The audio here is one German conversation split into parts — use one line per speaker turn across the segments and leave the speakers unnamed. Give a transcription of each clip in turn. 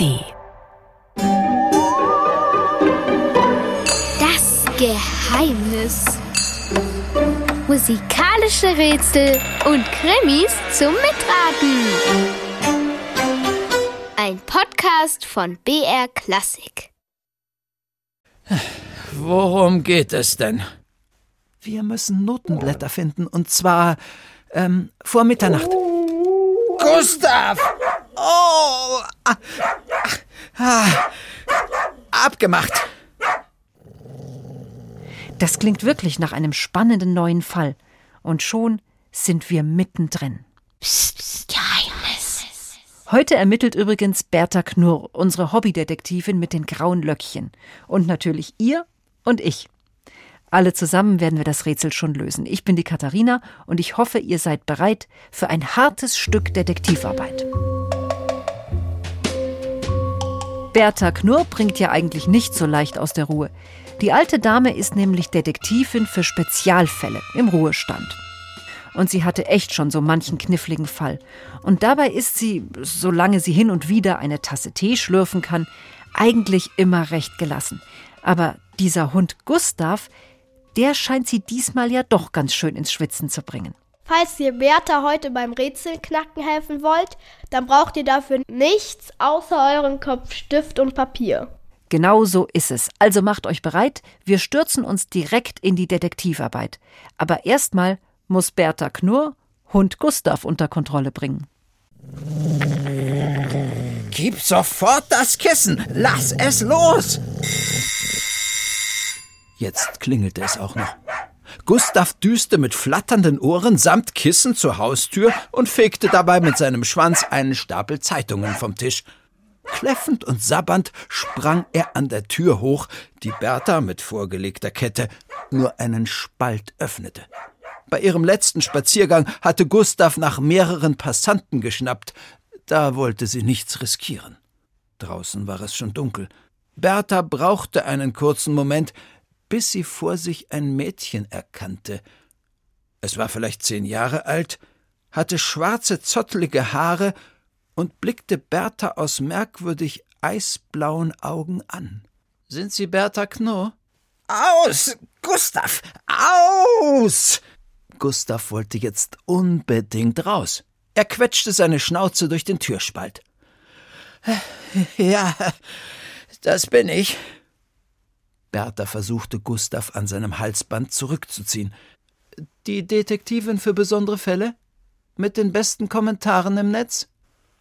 ARD.
Das Geheimnis. Musikalische Rätsel und Krimis zum Mitraten. Ein Podcast von BR Klassik.
Worum geht es denn?
Wir müssen Notenblätter finden und zwar ähm, vor Mitternacht.
Gustav! Oh! Ah, abgemacht.
Das klingt wirklich nach einem spannenden neuen Fall. Und schon sind wir mittendrin.
Psst, psst, Geheimnis.
Heute ermittelt übrigens Bertha Knurr, unsere Hobbydetektivin mit den grauen Löckchen. Und natürlich ihr und ich. Alle zusammen werden wir das Rätsel schon lösen. Ich bin die Katharina und ich hoffe, ihr seid bereit für ein hartes Stück Detektivarbeit. Bertha Knurr bringt ja eigentlich nicht so leicht aus der Ruhe. Die alte Dame ist nämlich Detektivin für Spezialfälle im Ruhestand. Und sie hatte echt schon so manchen kniffligen Fall. Und dabei ist sie, solange sie hin und wieder eine Tasse Tee schlürfen kann, eigentlich immer recht gelassen. Aber dieser Hund Gustav, der scheint sie diesmal ja doch ganz schön ins Schwitzen zu bringen.
Falls ihr Bertha heute beim Rätselknacken helfen wollt, dann braucht ihr dafür nichts außer euren Kopf, Stift und Papier.
Genau so ist es. Also macht euch bereit, wir stürzen uns direkt in die Detektivarbeit. Aber erstmal muss Bertha Knurr Hund Gustav unter Kontrolle bringen.
Gib sofort das Kissen. Lass es los.
Jetzt klingelte es auch noch. Gustav düste mit flatternden Ohren samt Kissen zur Haustür und fegte dabei mit seinem Schwanz einen Stapel Zeitungen vom Tisch. Kläffend und sabbernd sprang er an der Tür hoch, die Bertha mit vorgelegter Kette nur einen Spalt öffnete. Bei ihrem letzten Spaziergang hatte Gustav nach mehreren Passanten geschnappt. Da wollte sie nichts riskieren. Draußen war es schon dunkel. Bertha brauchte einen kurzen Moment, bis sie vor sich ein Mädchen erkannte. Es war vielleicht zehn Jahre alt, hatte schwarze, zottelige Haare und blickte Bertha aus merkwürdig eisblauen Augen an. Sind Sie Bertha Knorr?
Aus! Gustav! Aus!
Gustav wollte jetzt unbedingt raus. Er quetschte seine Schnauze durch den Türspalt.
Ja, das bin ich.
Bertha versuchte Gustav an seinem Halsband zurückzuziehen. Die Detektivin für besondere Fälle? Mit den besten Kommentaren im Netz?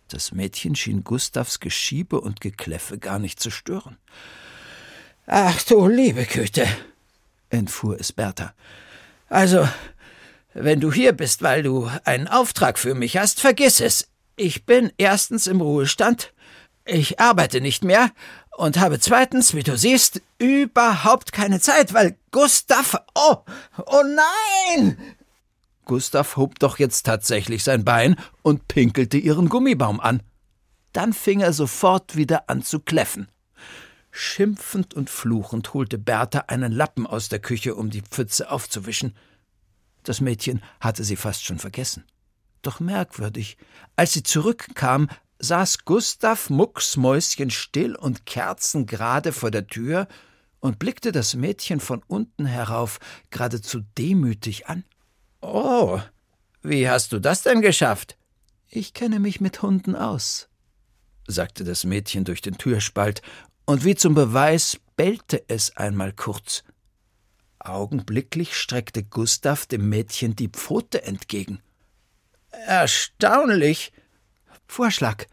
Das Mädchen schien Gustavs Geschiebe und Gekläffe gar nicht zu stören.
Ach du liebe Güte, entfuhr es Bertha. Also, wenn du hier bist, weil du einen Auftrag für mich hast, vergiss es. Ich bin erstens im Ruhestand, ich arbeite nicht mehr und habe zweitens, wie du siehst, überhaupt keine Zeit, weil Gustav. Oh, oh nein!
Gustav hob doch jetzt tatsächlich sein Bein und pinkelte ihren Gummibaum an. Dann fing er sofort wieder an zu kläffen. Schimpfend und fluchend holte Bertha einen Lappen aus der Küche, um die Pfütze aufzuwischen. Das Mädchen hatte sie fast schon vergessen. Doch merkwürdig, als sie zurückkam, saß Gustav mucksmäuschenstill und kerzengerade vor der Tür und blickte das Mädchen von unten herauf geradezu demütig an.
Oh, wie hast du das denn geschafft?
Ich kenne mich mit Hunden aus, sagte das Mädchen durch den Türspalt, und wie zum Beweis bellte es einmal kurz. Augenblicklich streckte Gustav dem Mädchen die Pfote entgegen.
Erstaunlich,
Vorschlag,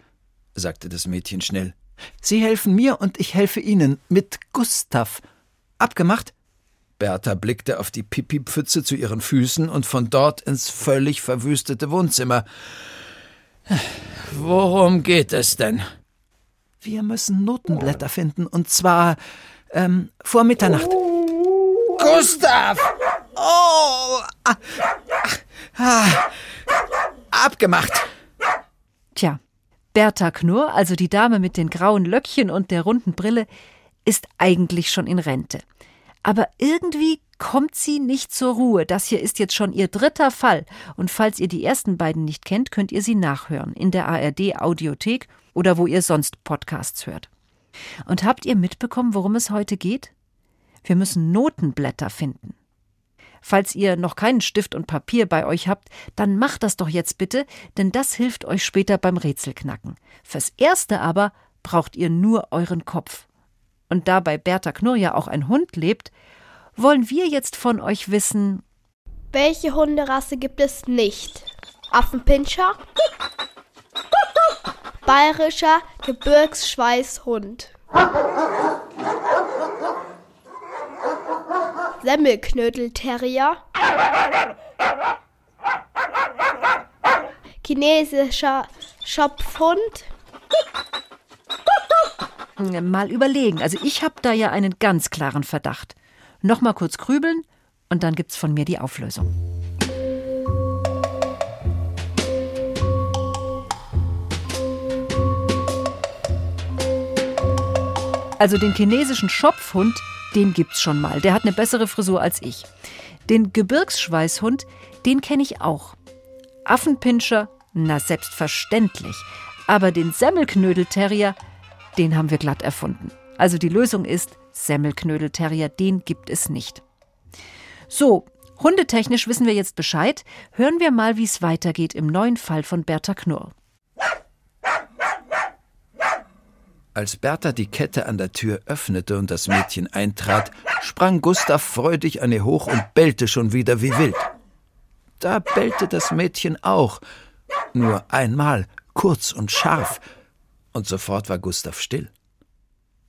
sagte das Mädchen schnell. Sie helfen mir und ich helfe Ihnen mit Gustav. Abgemacht? Bertha blickte auf die Pipipfütze zu ihren Füßen und von dort ins völlig verwüstete Wohnzimmer.
Worum geht es denn?
Wir müssen Notenblätter finden und zwar ähm, vor Mitternacht.
Gustav! Oh! Ah, ah, abgemacht.
Tja, Bertha Knurr, also die Dame mit den grauen Löckchen und der runden Brille, ist eigentlich schon in Rente. Aber irgendwie kommt sie nicht zur Ruhe. Das hier ist jetzt schon ihr dritter Fall. Und falls ihr die ersten beiden nicht kennt, könnt ihr sie nachhören in der ARD Audiothek oder wo ihr sonst Podcasts hört. Und habt ihr mitbekommen, worum es heute geht? Wir müssen Notenblätter finden. Falls ihr noch keinen Stift und Papier bei euch habt, dann macht das doch jetzt bitte, denn das hilft euch später beim Rätselknacken. Fürs Erste aber braucht ihr nur euren Kopf. Und da bei Bertha Knurr ja auch ein Hund lebt, wollen wir jetzt von euch wissen,
welche Hunderasse gibt es nicht? Affenpinscher? Bayerischer Gebirgsschweißhund. Semmelknödelterrier. Chinesischer Schopfhund.
Mal überlegen. Also ich habe da ja einen ganz klaren Verdacht. Noch mal kurz grübeln und dann gibt's von mir die Auflösung. Also den chinesischen Schopfhund, den gibt's schon mal. Der hat eine bessere Frisur als ich. Den Gebirgsschweißhund, den kenne ich auch. Affenpinscher, na selbstverständlich. Aber den Semmelknödelterrier, den haben wir glatt erfunden. Also die Lösung ist Semmelknödelterrier, den gibt es nicht. So, hundetechnisch wissen wir jetzt Bescheid. Hören wir mal, wie es weitergeht im neuen Fall von Bertha Knurr.
Als Bertha die Kette an der Tür öffnete und das Mädchen eintrat, sprang Gustav freudig an ihr hoch und bellte schon wieder wie wild. Da bellte das Mädchen auch, nur einmal, kurz und scharf, und sofort war Gustav still.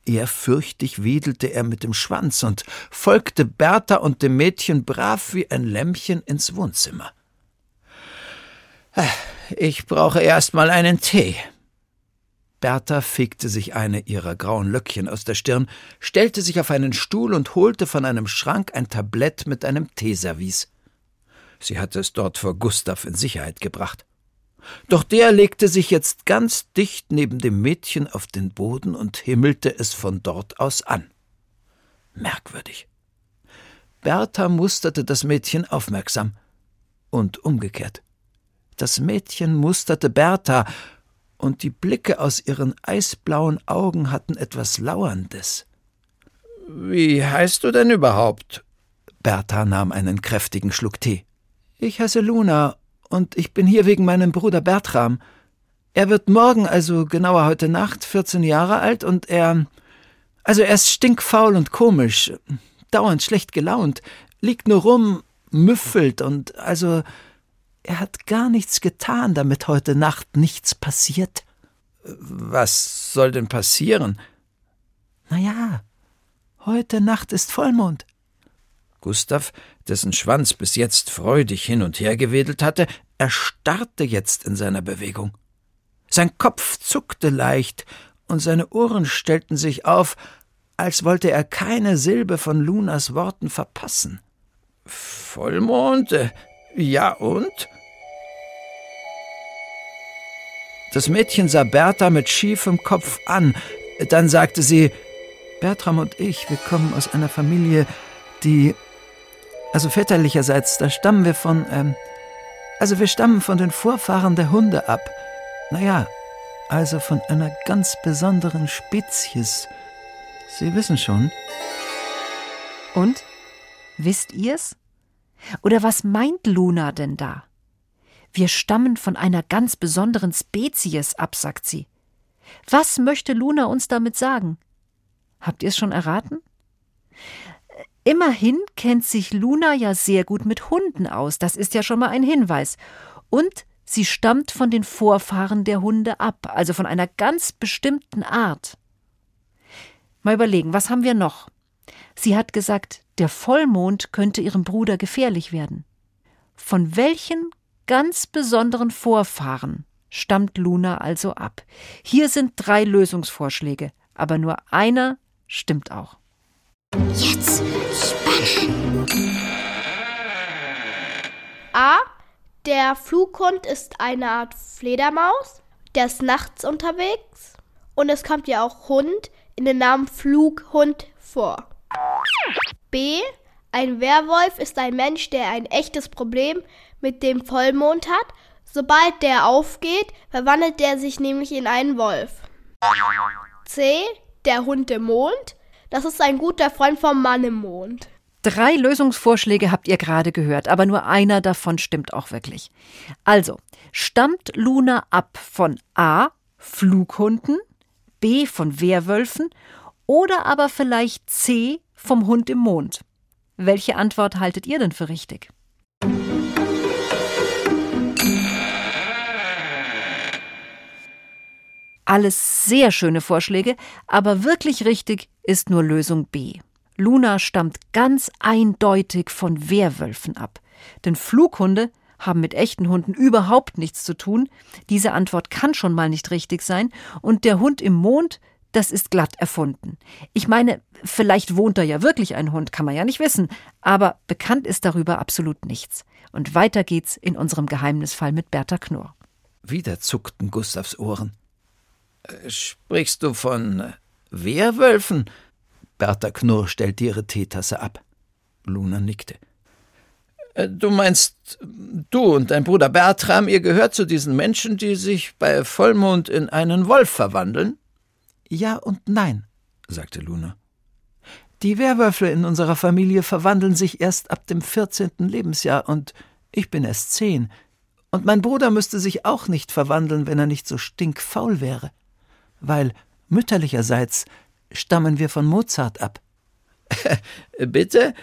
Ehrfürchtig wedelte er mit dem Schwanz und folgte Bertha und dem Mädchen brav wie ein Lämmchen ins Wohnzimmer.
Ich brauche erst mal einen Tee.
Bertha fegte sich eine ihrer grauen Löckchen aus der Stirn, stellte sich auf einen Stuhl und holte von einem Schrank ein Tablett mit einem Teeservice. Sie hatte es dort vor Gustav in Sicherheit gebracht. Doch der legte sich jetzt ganz dicht neben dem Mädchen auf den Boden und himmelte es von dort aus an. Merkwürdig. Bertha musterte das Mädchen aufmerksam und umgekehrt. Das Mädchen musterte Bertha, und die Blicke aus ihren eisblauen Augen hatten etwas Lauerndes.
Wie heißt du denn überhaupt?
Bertha nahm einen kräftigen Schluck Tee. Ich heiße Luna und ich bin hier wegen meinem Bruder Bertram. Er wird morgen, also genauer heute Nacht, 14 Jahre alt und er. Also er ist stinkfaul und komisch, dauernd schlecht gelaunt, liegt nur rum, müffelt und also. Er hat gar nichts getan, damit heute Nacht nichts passiert.
Was soll denn passieren?
Na ja, heute Nacht ist Vollmond.
Gustav, dessen Schwanz bis jetzt freudig hin und her gewedelt hatte, erstarrte jetzt in seiner Bewegung. Sein Kopf zuckte leicht und seine Ohren stellten sich auf, als wollte er keine Silbe von Lunas Worten verpassen. Vollmond? Äh, ja und? Das Mädchen sah Bertha mit schiefem Kopf an. Dann sagte sie:
Bertram und ich, wir kommen aus einer Familie, die also väterlicherseits, da stammen wir von, ähm, also wir stammen von den Vorfahren der Hunde ab. Naja, also von einer ganz besonderen Spezies. Sie wissen schon.
Und? Wisst ihr's? Oder was meint Luna denn da? Wir stammen von einer ganz besonderen Spezies ab, sagt sie. Was möchte Luna uns damit sagen? Habt ihr es schon erraten? Immerhin kennt sich Luna ja sehr gut mit Hunden aus, das ist ja schon mal ein Hinweis. Und sie stammt von den Vorfahren der Hunde ab, also von einer ganz bestimmten Art. Mal überlegen, was haben wir noch? Sie hat gesagt, der Vollmond könnte ihrem Bruder gefährlich werden. Von welchen ganz besonderen Vorfahren stammt Luna also ab? Hier sind drei Lösungsvorschläge, aber nur einer stimmt auch.
Jetzt spannend.
A. Der Flughund ist eine Art Fledermaus. Der ist nachts unterwegs. Und es kommt ja auch Hund in den Namen Flughund vor. B. Ein Werwolf ist ein Mensch, der ein echtes Problem mit dem Vollmond hat. Sobald der aufgeht, verwandelt er sich nämlich in einen Wolf. C. Der Hund im Mond. Das ist ein guter Freund vom Mann im Mond.
Drei Lösungsvorschläge habt ihr gerade gehört, aber nur einer davon stimmt auch wirklich. Also, stammt Luna ab von A. Flughunden, B. von Werwölfen oder aber vielleicht C. vom Hund im Mond? Welche Antwort haltet ihr denn für richtig? Alles sehr schöne Vorschläge, aber wirklich richtig ist nur Lösung B. Luna stammt ganz eindeutig von Werwölfen ab. Denn Flughunde haben mit echten Hunden überhaupt nichts zu tun. Diese Antwort kann schon mal nicht richtig sein. Und der Hund im Mond, das ist glatt erfunden. Ich meine, vielleicht wohnt da ja wirklich ein Hund, kann man ja nicht wissen. Aber bekannt ist darüber absolut nichts. Und weiter geht's in unserem Geheimnisfall mit Bertha Knurr.
Wieder zuckten Gustavs Ohren. Sprichst du von Werwölfen? Bertha Knurr stellte ihre Teetasse ab. Luna nickte. Äh, du meinst, du und dein Bruder Bertram, ihr gehört zu diesen Menschen, die sich bei Vollmond in einen Wolf verwandeln? Ja und nein, sagte Luna. Die Werwölfe in unserer Familie verwandeln sich erst ab dem vierzehnten Lebensjahr und ich bin erst zehn. Und mein Bruder müsste sich auch nicht verwandeln, wenn er nicht so stinkfaul wäre weil mütterlicherseits stammen wir von Mozart ab. Bitte?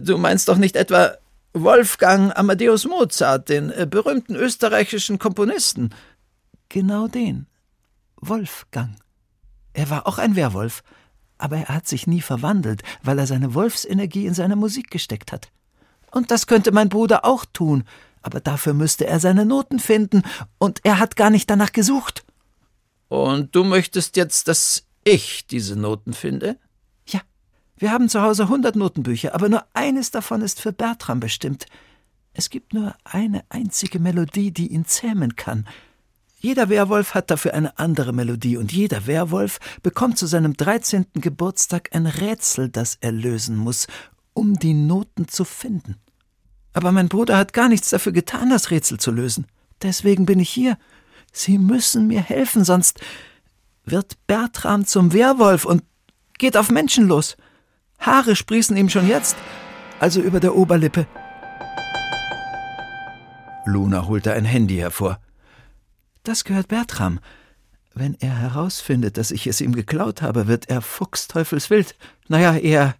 Du meinst doch nicht etwa Wolfgang Amadeus Mozart, den äh, berühmten österreichischen Komponisten? Genau den. Wolfgang. Er war auch ein Werwolf, aber er hat sich nie verwandelt, weil er seine Wolfsenergie in seine Musik gesteckt hat. Und das könnte mein Bruder auch tun, aber dafür müsste er seine Noten finden, und er hat gar nicht danach gesucht. Und du möchtest jetzt, dass ich diese Noten finde? Ja. Wir haben zu Hause hundert Notenbücher, aber nur eines davon ist für Bertram bestimmt. Es gibt nur eine einzige Melodie, die ihn zähmen kann. Jeder Werwolf hat dafür eine andere Melodie, und jeder Werwolf bekommt zu seinem dreizehnten Geburtstag ein Rätsel, das er lösen muss, um die Noten zu finden. Aber mein Bruder hat gar nichts dafür getan, das Rätsel zu lösen. Deswegen bin ich hier Sie müssen mir helfen, sonst wird Bertram zum Werwolf und geht auf Menschen los. Haare sprießen ihm schon jetzt, also über der Oberlippe. Luna holte ein Handy hervor. Das gehört Bertram. Wenn er herausfindet, dass ich es ihm geklaut habe, wird er fuchsteufelswild. Naja, eher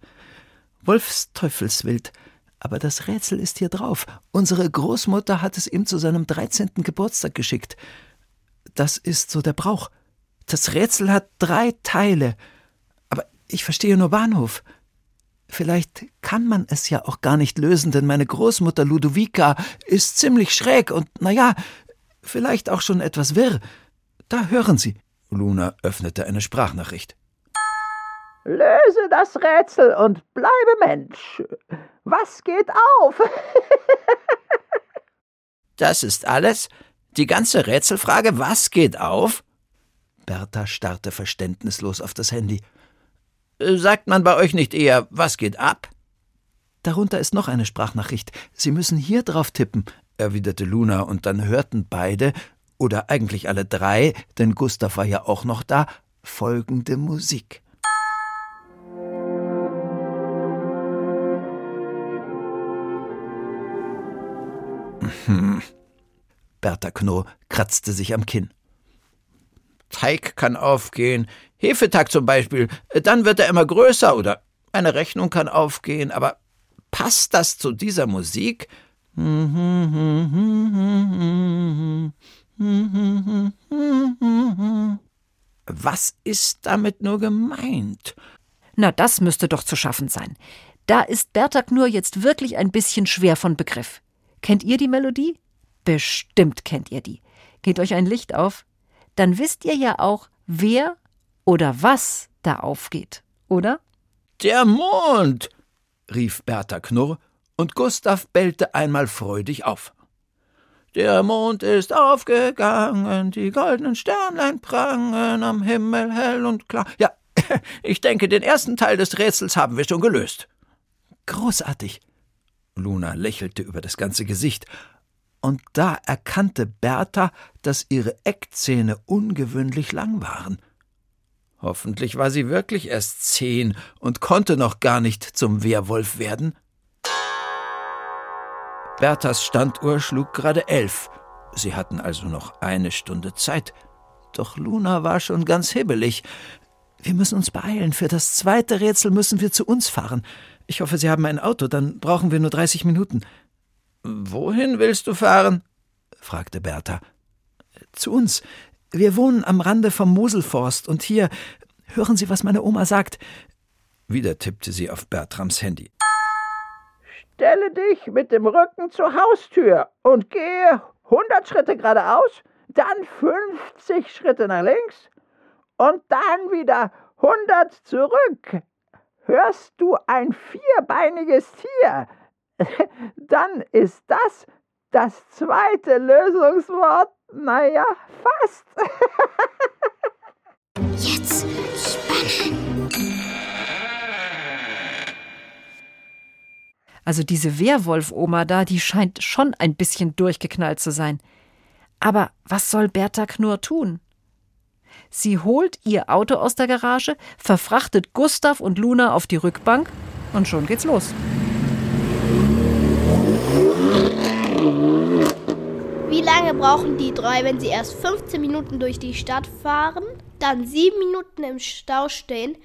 Wolfsteufelswild. Aber das Rätsel ist hier drauf. Unsere Großmutter hat es ihm zu seinem dreizehnten Geburtstag geschickt. Das ist so der Brauch. Das Rätsel hat drei Teile. Aber ich verstehe nur Bahnhof. Vielleicht kann man es ja auch gar nicht lösen, denn meine Großmutter Ludovica ist ziemlich schräg und, naja, vielleicht auch schon etwas wirr. Da hören Sie. Luna öffnete eine Sprachnachricht.
Löse das Rätsel und bleibe Mensch. Was geht auf?
das ist alles? Die ganze Rätselfrage, was geht auf? Bertha starrte verständnislos auf das Handy. Äh, sagt man bei euch nicht eher, was geht ab? Darunter ist noch eine Sprachnachricht. Sie müssen hier drauf tippen, erwiderte Luna, und dann hörten beide, oder eigentlich alle drei, denn Gustav war ja auch noch da, folgende Musik. Hm. Bertha Knorr kratzte sich am Kinn. Teig kann aufgehen, Hefetag zum Beispiel, dann wird er immer größer oder eine Rechnung kann aufgehen, aber passt das zu dieser Musik? Was ist damit nur gemeint?
Na, das müsste doch zu schaffen sein. Da ist Bertha Knurr jetzt wirklich ein bisschen schwer von Begriff. Kennt ihr die Melodie? Bestimmt kennt ihr die. Geht euch ein Licht auf? Dann wisst ihr ja auch, wer oder was da aufgeht, oder?
Der Mond! rief Bertha Knurr, und Gustav bellte einmal freudig auf. Der Mond ist aufgegangen, die goldenen Sternlein prangen am Himmel hell und klar. Ja, ich denke, den ersten Teil des Rätsels haben wir schon gelöst. Großartig. Luna lächelte über das ganze Gesicht. Und da erkannte Bertha, dass ihre Eckzähne ungewöhnlich lang waren. Hoffentlich war sie wirklich erst zehn und konnte noch gar nicht zum Werwolf werden. Berthas Standuhr schlug gerade elf. Sie hatten also noch eine Stunde Zeit. Doch Luna war schon ganz hibbelig. Wir müssen uns beeilen. Für das zweite Rätsel müssen wir zu uns fahren. Ich hoffe, Sie haben ein Auto, dann brauchen wir nur 30 Minuten.
Wohin willst du fahren?
fragte Bertha. Zu uns. Wir wohnen am Rande vom Moselforst und hier. Hören Sie, was meine Oma sagt. Wieder tippte sie auf Bertrams Handy.
Stelle dich mit dem Rücken zur Haustür und gehe 100 Schritte geradeaus, dann 50 Schritte nach links und dann wieder 100 zurück. Hörst du ein vierbeiniges Tier? Dann ist das das zweite Lösungswort naja, fast.
Jetzt spannend.
Also diese Werwolf-Oma da, die scheint schon ein bisschen durchgeknallt zu sein. Aber was soll Bertha Knurr tun? Sie holt ihr Auto aus der Garage, verfrachtet Gustav und Luna auf die Rückbank und schon geht's los.
Wie lange brauchen die drei, wenn sie erst 15 Minuten durch die Stadt fahren, dann sieben Minuten im Stau stehen,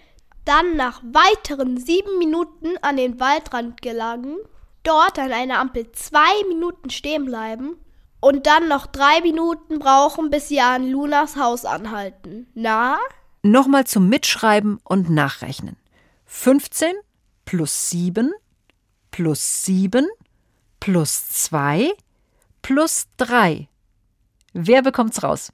dann nach weiteren sieben Minuten an den Waldrand gelangen, dort an einer Ampel zwei Minuten stehen bleiben und dann noch drei Minuten brauchen, bis sie an Lunas Haus anhalten. Na?
Nochmal zum Mitschreiben und Nachrechnen. 15 plus 7 plus 7 plus 2 plus 3. Wer bekommt's raus?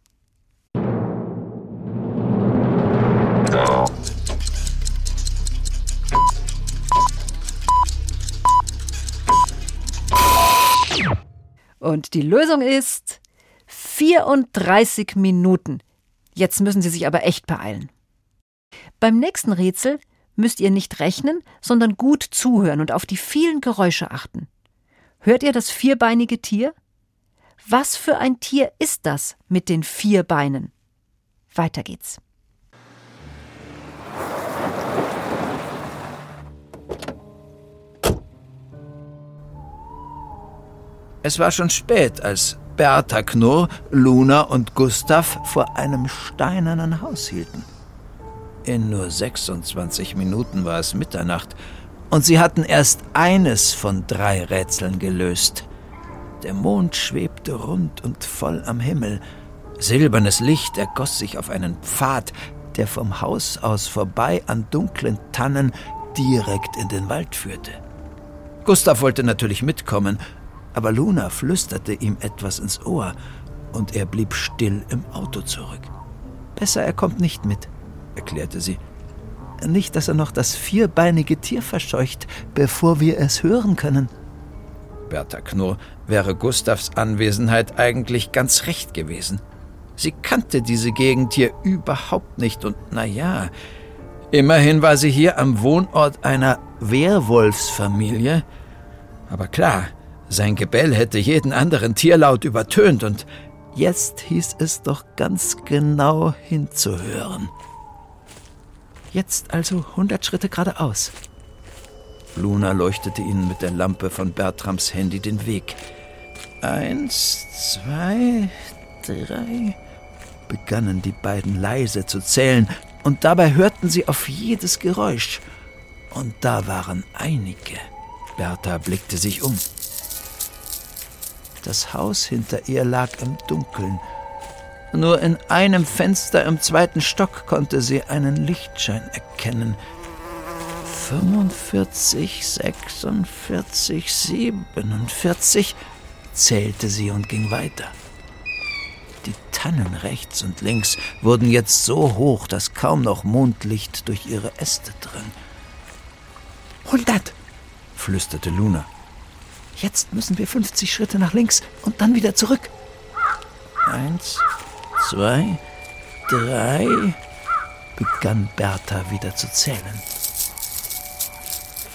Und die Lösung ist 34 Minuten. Jetzt müssen Sie sich aber echt beeilen. Beim nächsten Rätsel müsst ihr nicht rechnen, sondern gut zuhören und auf die vielen Geräusche achten. Hört ihr das vierbeinige Tier? Was für ein Tier ist das mit den vier Beinen? Weiter geht's.
Es war schon spät, als Bertha Knurr, Luna und Gustav vor einem steinernen Haus hielten. In nur 26 Minuten war es Mitternacht und sie hatten erst eines von drei Rätseln gelöst. Der Mond schwebte rund und voll am Himmel. Silbernes Licht ergoss sich auf einen Pfad, der vom Haus aus vorbei an dunklen Tannen direkt in den Wald führte. Gustav wollte natürlich mitkommen, aber Luna flüsterte ihm etwas ins Ohr und er blieb still im Auto zurück. Besser, er kommt nicht mit, erklärte sie. Nicht, dass er noch das vierbeinige Tier verscheucht, bevor wir es hören können. Bertha Knurr wäre Gustavs Anwesenheit eigentlich ganz recht gewesen. Sie kannte diese Gegend hier überhaupt nicht und na ja, immerhin war sie hier am Wohnort einer Werwolfsfamilie. Aber klar, sein Gebell hätte jeden anderen Tierlaut übertönt und jetzt hieß es doch ganz genau hinzuhören. Jetzt also hundert Schritte geradeaus. Luna leuchtete ihnen mit der Lampe von Bertrams Handy den Weg. Eins, zwei, drei, begannen die beiden leise zu zählen, und dabei hörten sie auf jedes Geräusch. Und da waren einige. Bertha blickte sich um. Das Haus hinter ihr lag im Dunkeln. Nur in einem Fenster im zweiten Stock konnte sie einen Lichtschein erkennen. 45, 46, 47 zählte sie und ging weiter. Die Tannen rechts und links wurden jetzt so hoch, dass kaum noch Mondlicht durch ihre Äste drang. Hundert! flüsterte Luna. Jetzt müssen wir 50 Schritte nach links und dann wieder zurück. Eins, zwei, drei, begann Bertha wieder zu zählen.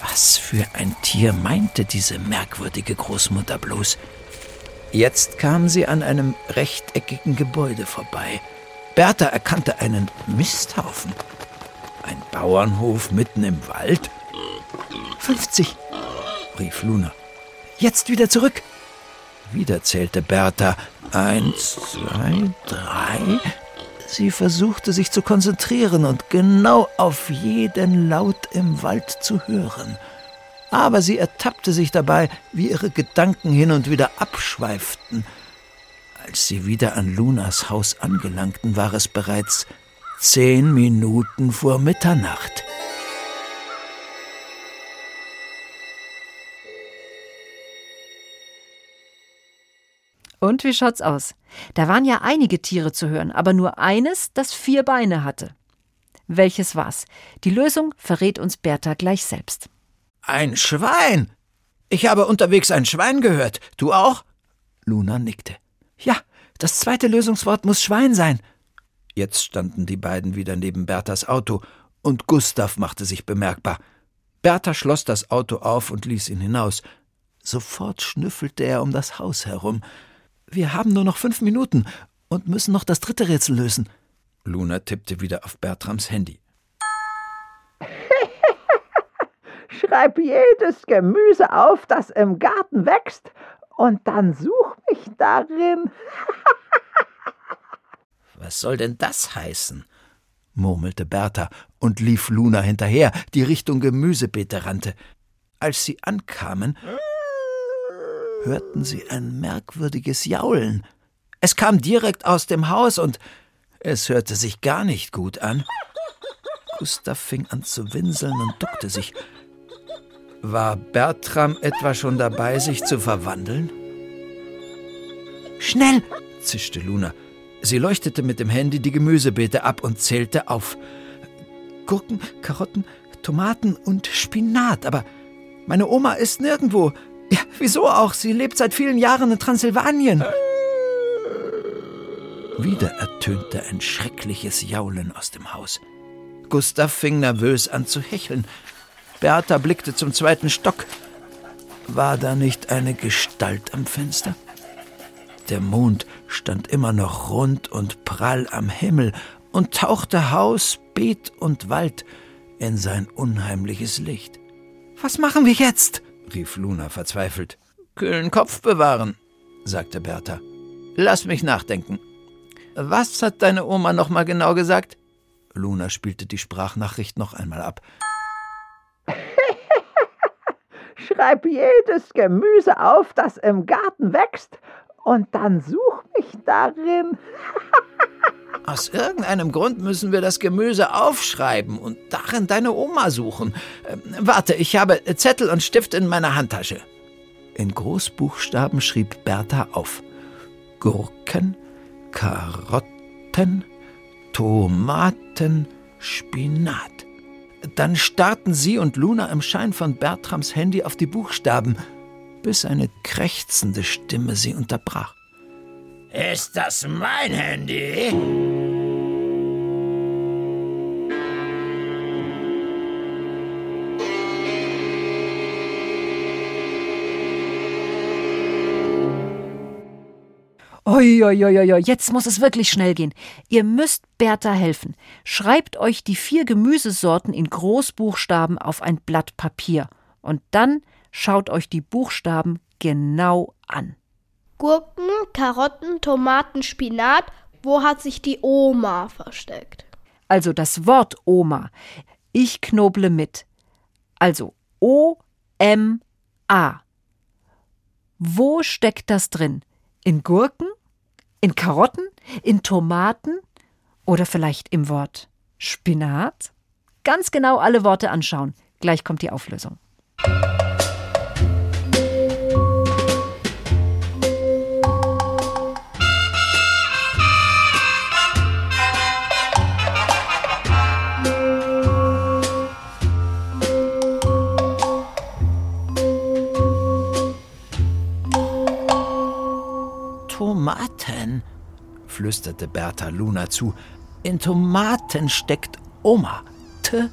Was für ein Tier meinte diese merkwürdige Großmutter bloß? Jetzt kamen sie an einem rechteckigen Gebäude vorbei. Bertha erkannte einen Misthaufen. Ein Bauernhof mitten im Wald? 50, rief Luna. Jetzt wieder zurück. Wieder zählte Bertha. Eins, zwei, drei. Sie versuchte sich zu konzentrieren und genau auf jeden Laut im Wald zu hören. Aber sie ertappte sich dabei, wie ihre Gedanken hin und wieder abschweiften. Als sie wieder an Lunas Haus angelangten, war es bereits zehn Minuten vor Mitternacht.
Und wie schaut's aus? Da waren ja einige Tiere zu hören, aber nur eines, das vier Beine hatte. Welches war's? Die Lösung verrät uns Bertha gleich selbst.
Ein Schwein! Ich habe unterwegs ein Schwein gehört. Du auch? Luna nickte. Ja, das zweite Lösungswort muss Schwein sein. Jetzt standen die beiden wieder neben Berthas Auto, und Gustav machte sich bemerkbar. Bertha schloss das Auto auf und ließ ihn hinaus. Sofort schnüffelte er um das Haus herum. Wir haben nur noch fünf Minuten und müssen noch das dritte Rätsel lösen. Luna tippte wieder auf Bertrams Handy.
Schreib jedes Gemüse auf, das im Garten wächst, und dann such mich darin.
Was soll denn das heißen? murmelte Bertha und lief Luna hinterher, die Richtung Gemüsebeete rannte. Als sie ankamen, hörten sie ein merkwürdiges Jaulen. Es kam direkt aus dem Haus und es hörte sich gar nicht gut an. Gustav fing an zu winseln und duckte sich. War Bertram etwa schon dabei, sich zu verwandeln? Schnell! zischte Luna. Sie leuchtete mit dem Handy die Gemüsebeete ab und zählte auf. Gurken, Karotten, Tomaten und Spinat, aber meine Oma ist nirgendwo. Ja, wieso auch? Sie lebt seit vielen Jahren in Transsilvanien. Wieder ertönte ein schreckliches Jaulen aus dem Haus. Gustav fing nervös an zu hecheln. Bertha blickte zum zweiten Stock. War da nicht eine Gestalt am Fenster? Der Mond stand immer noch rund und prall am Himmel und tauchte Haus, Beet und Wald in sein unheimliches Licht. Was machen wir jetzt? Rief Luna verzweifelt. Kühlen Kopf bewahren, sagte Bertha. Lass mich nachdenken. Was hat deine Oma noch mal genau gesagt? Luna spielte die Sprachnachricht noch einmal ab.
Schreib jedes Gemüse auf, das im Garten wächst, und dann such mich darin.
Aus irgendeinem Grund müssen wir das Gemüse aufschreiben und darin deine Oma suchen. Ähm, warte, ich habe Zettel und Stift in meiner Handtasche. In Großbuchstaben schrieb Bertha auf. Gurken, Karotten, Tomaten, Spinat. Dann starrten sie und Luna im Schein von Bertrams Handy auf die Buchstaben, bis eine krächzende Stimme sie unterbrach. Ist das mein Handy?
Uiuiuiui, jetzt muss es wirklich schnell gehen. Ihr müsst Bertha helfen. Schreibt euch die vier Gemüsesorten in Großbuchstaben auf ein Blatt Papier. Und dann schaut euch die Buchstaben genau an.
Gurken, Karotten, Tomaten, Spinat. Wo hat sich die Oma versteckt?
Also das Wort Oma. Ich knoble mit. Also O-M-A. Wo steckt das drin? In Gurken? In Karotten? In Tomaten? Oder vielleicht im Wort Spinat? Ganz genau alle Worte anschauen. Gleich kommt die Auflösung.
Tomaten, flüsterte Bertha Luna zu. In Tomaten steckt Oma. T.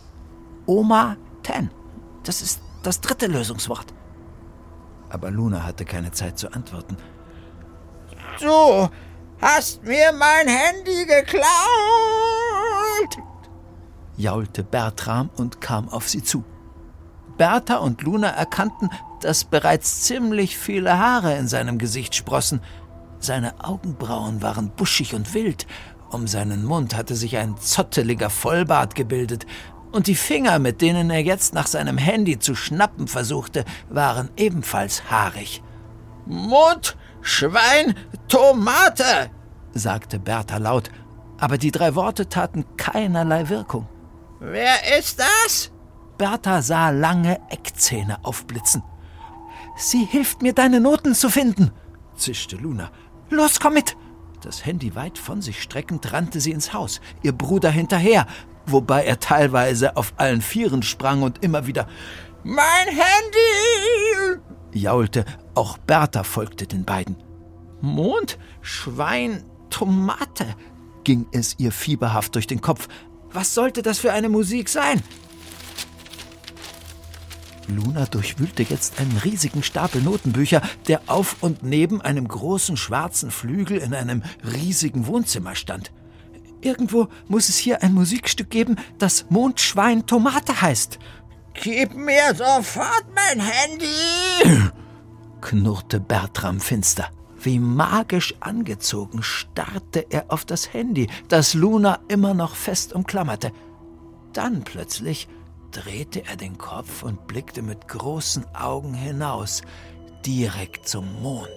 Oma Ten. Das ist das dritte Lösungswort. Aber Luna hatte keine Zeit zu antworten.
Du hast mir mein Handy geklaut,
jaulte Bertram und kam auf sie zu. Bertha und Luna erkannten, dass bereits ziemlich viele Haare in seinem Gesicht sprossen. Seine Augenbrauen waren buschig und wild, um seinen Mund hatte sich ein zotteliger Vollbart gebildet, und die Finger, mit denen er jetzt nach seinem Handy zu schnappen versuchte, waren ebenfalls haarig.
Mund, Schwein, Tomate,
sagte Bertha laut, aber die drei Worte taten keinerlei Wirkung.
Wer ist das?
Bertha sah lange Eckzähne aufblitzen. Sie hilft mir, deine Noten zu finden, zischte Luna. Los, komm mit! Das Handy weit von sich streckend rannte sie ins Haus, ihr Bruder hinterher, wobei er teilweise auf allen Vieren sprang und immer wieder Mein Handy! jaulte. Auch Bertha folgte den beiden. Mond, Schwein, Tomate, ging es ihr fieberhaft durch den Kopf. Was sollte das für eine Musik sein? Luna durchwühlte jetzt einen riesigen Stapel Notenbücher, der auf und neben einem großen schwarzen Flügel in einem riesigen Wohnzimmer stand. Irgendwo muss es hier ein Musikstück geben, das Mondschwein Tomate heißt.
Gib mir sofort mein Handy!
knurrte Bertram finster. Wie magisch angezogen starrte er auf das Handy, das Luna immer noch fest umklammerte. Dann plötzlich drehte er den Kopf und blickte mit großen Augen hinaus, direkt zum Mond.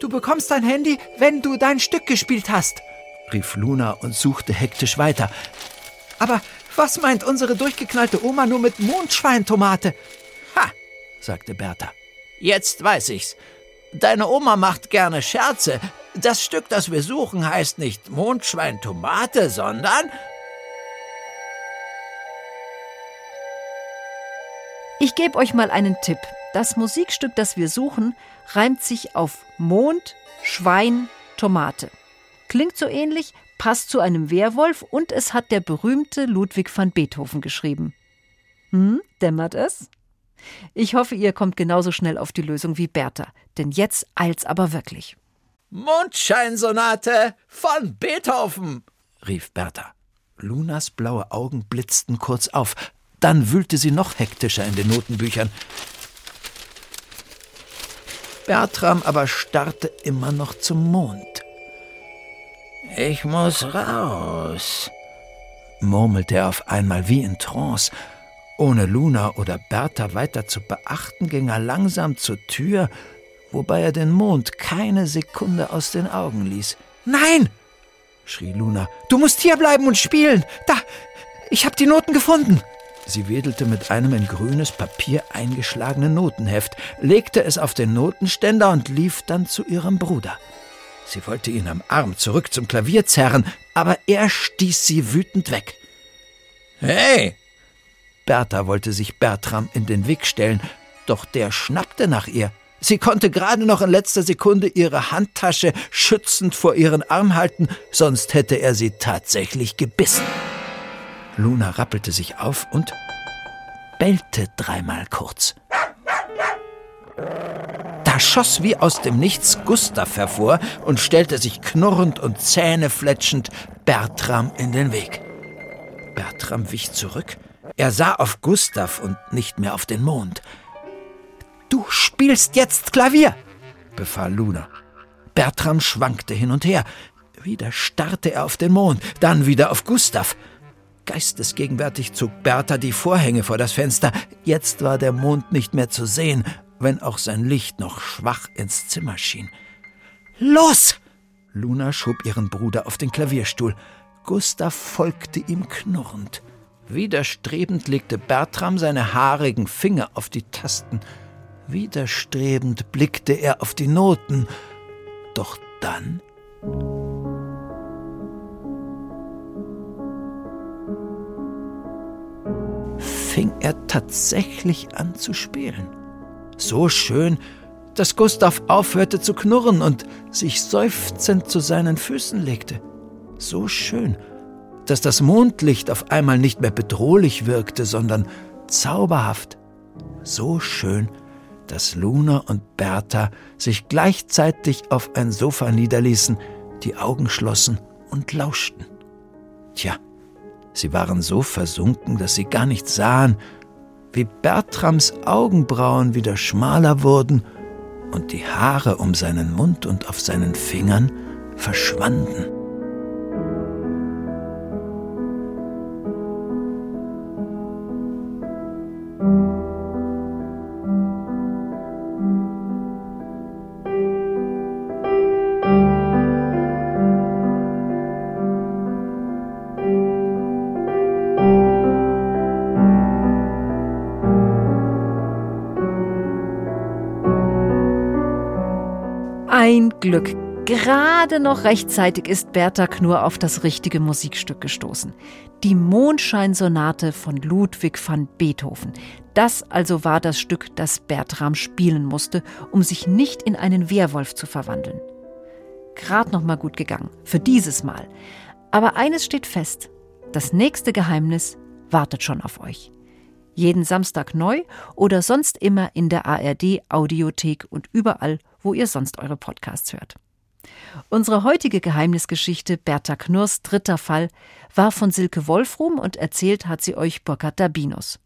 Du bekommst dein Handy, wenn du dein Stück gespielt hast, rief Luna und suchte hektisch weiter. Aber was meint unsere durchgeknallte Oma nur mit Mondschweintomate? Ha, sagte Bertha. Jetzt weiß ich's. Deine Oma macht gerne Scherze. Das Stück, das wir suchen, heißt nicht Mondschweintomate, sondern
Ich gebe euch mal einen Tipp. Das Musikstück, das wir suchen, reimt sich auf Mond, Schwein, Tomate. Klingt so ähnlich, passt zu einem Werwolf und es hat der berühmte Ludwig van Beethoven geschrieben. Hm, dämmert es? Ich hoffe, ihr kommt genauso schnell auf die Lösung wie Bertha, denn jetzt eilt's aber wirklich.
Mondscheinsonate von Beethoven, rief Bertha.
Lunas blaue Augen blitzten kurz auf, dann wühlte sie noch hektischer in den Notenbüchern. Bertram aber starrte immer noch zum Mond.
Ich muss raus,
murmelte er auf einmal wie in Trance. Ohne Luna oder Bertha weiter zu beachten, ging er langsam zur Tür, wobei er den Mond keine Sekunde aus den Augen ließ. Nein! schrie Luna. Du musst hier bleiben und spielen. Da, ich hab die Noten gefunden. Sie wedelte mit einem in grünes Papier eingeschlagenen Notenheft, legte es auf den Notenständer und lief dann zu ihrem Bruder. Sie wollte ihn am Arm zurück zum Klavier zerren, aber er stieß sie wütend weg.
Hey!
Bertha wollte sich Bertram in den Weg stellen, doch der schnappte nach ihr. Sie konnte gerade noch in letzter Sekunde ihre Handtasche schützend vor ihren Arm halten, sonst hätte er sie tatsächlich gebissen. Luna rappelte sich auf und bellte dreimal kurz. Da schoss wie aus dem Nichts Gustav hervor und stellte sich knurrend und zähnefletschend Bertram in den Weg. Bertram wich zurück. Er sah auf Gustav und nicht mehr auf den Mond. Du spielst jetzt Klavier, befahl Luna. Bertram schwankte hin und her. Wieder starrte er auf den Mond, dann wieder auf Gustav. Geistesgegenwärtig zog Bertha die Vorhänge vor das Fenster. Jetzt war der Mond nicht mehr zu sehen, wenn auch sein Licht noch schwach ins Zimmer schien. Los! Luna schob ihren Bruder auf den Klavierstuhl. Gustav folgte ihm knurrend. Widerstrebend legte Bertram seine haarigen Finger auf die Tasten. Widerstrebend blickte er auf die Noten. Doch dann fing er tatsächlich an zu spielen. So schön, dass Gustav aufhörte zu knurren und sich seufzend zu seinen Füßen legte. So schön, dass das Mondlicht auf einmal nicht mehr bedrohlich wirkte, sondern zauberhaft, so schön, dass Luna und Bertha sich gleichzeitig auf ein Sofa niederließen, die Augen schlossen und lauschten. Tja, sie waren so versunken, dass sie gar nicht sahen, wie Bertrams Augenbrauen wieder schmaler wurden und die Haare um seinen Mund und auf seinen Fingern verschwanden.
Glück. Gerade noch rechtzeitig ist Bertha Knurr auf das richtige Musikstück gestoßen. Die Mondscheinsonate von Ludwig van Beethoven. Das also war das Stück, das Bertram spielen musste, um sich nicht in einen Werwolf zu verwandeln. Gerade noch mal gut gegangen, für dieses Mal. Aber eines steht fest: Das nächste Geheimnis wartet schon auf euch. Jeden Samstag neu oder sonst immer in der ARD Audiothek und überall, wo ihr sonst eure Podcasts hört. Unsere heutige Geheimnisgeschichte Bertha Knurrs dritter Fall war von Silke Wolfrum und erzählt hat sie euch Burkhard Dabinus.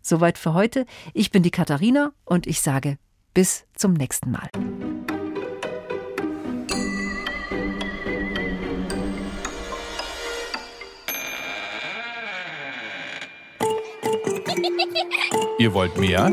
Soweit für heute. Ich bin die Katharina und ich sage bis zum nächsten Mal.
Ihr wollt mehr?